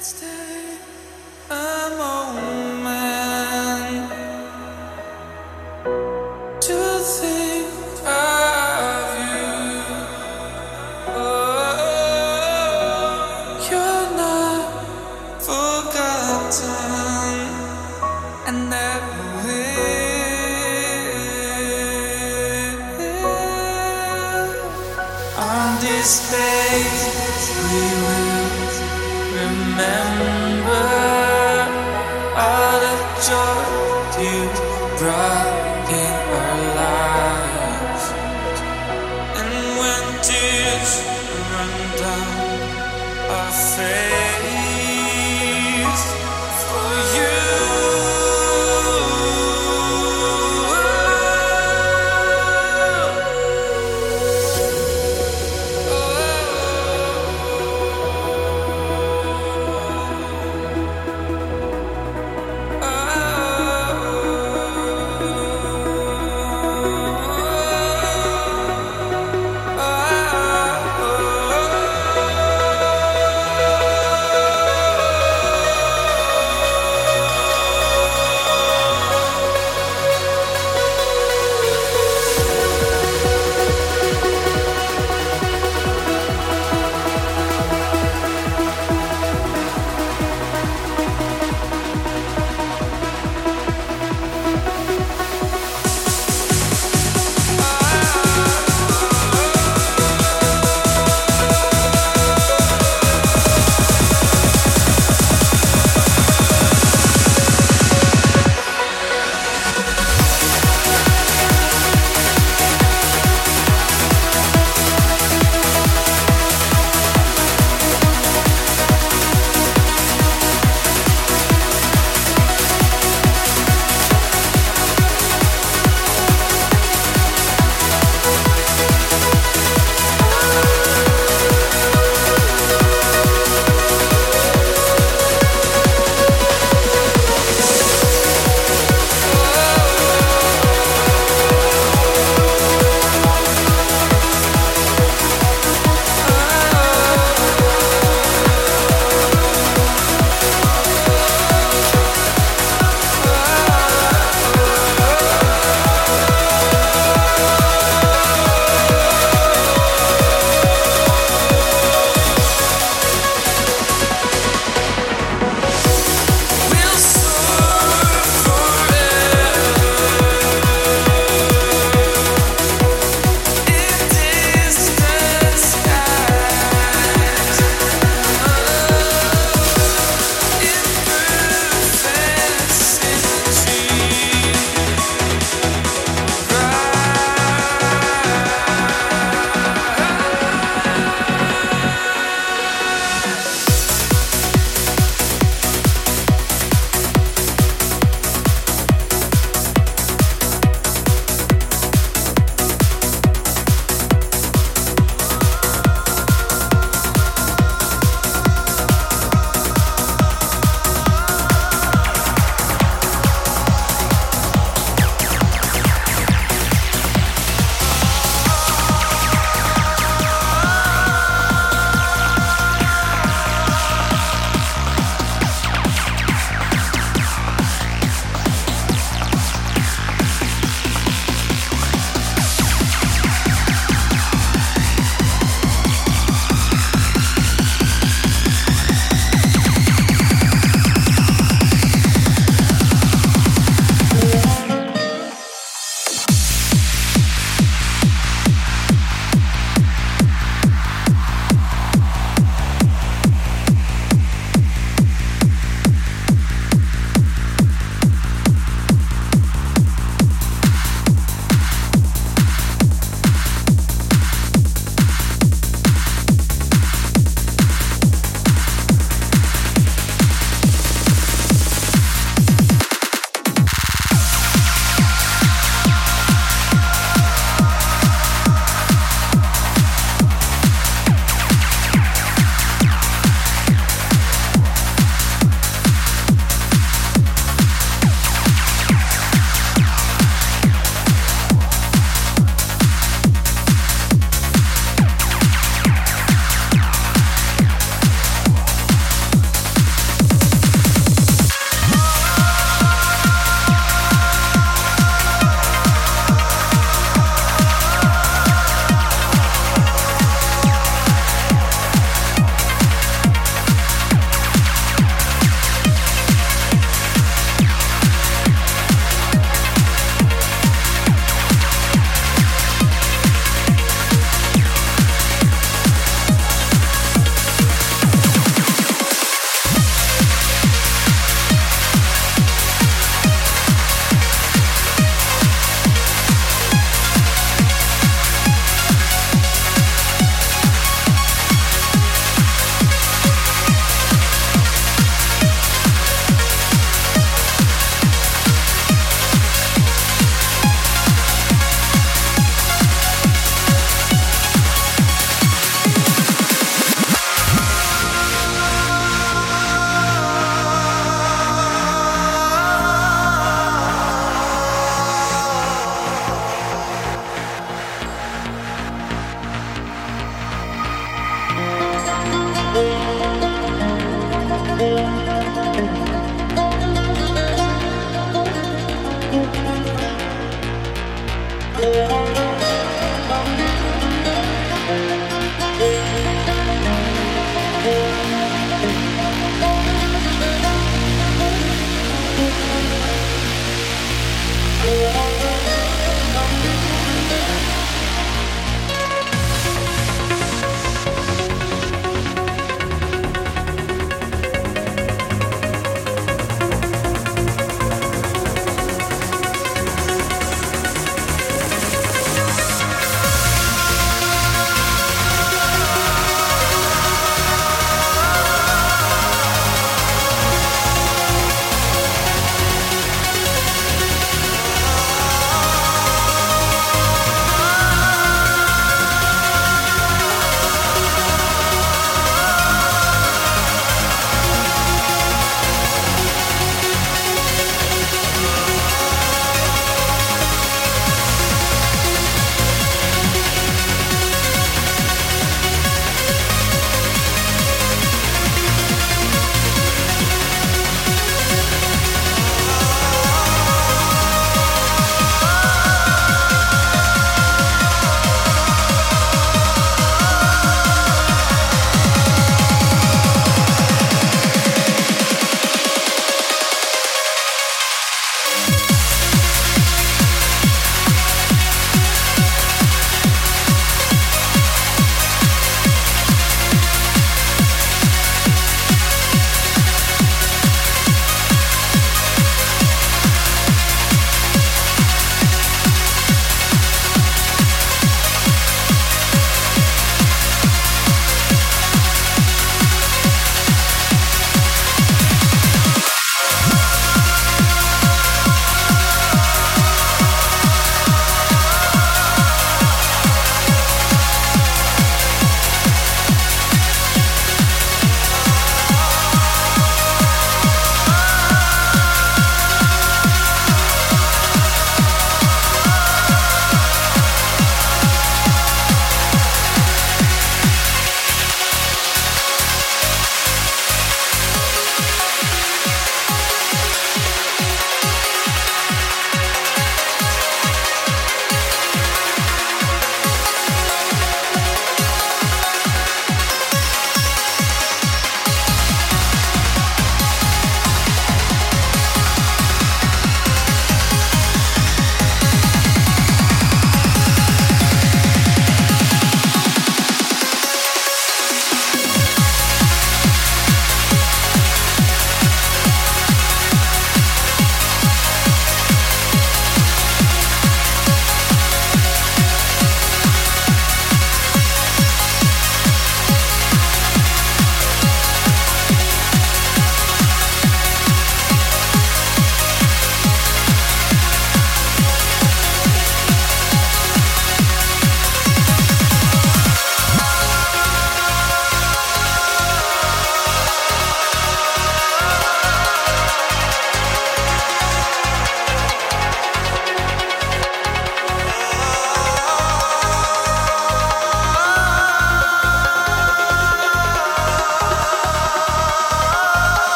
Let's stay. I'm all.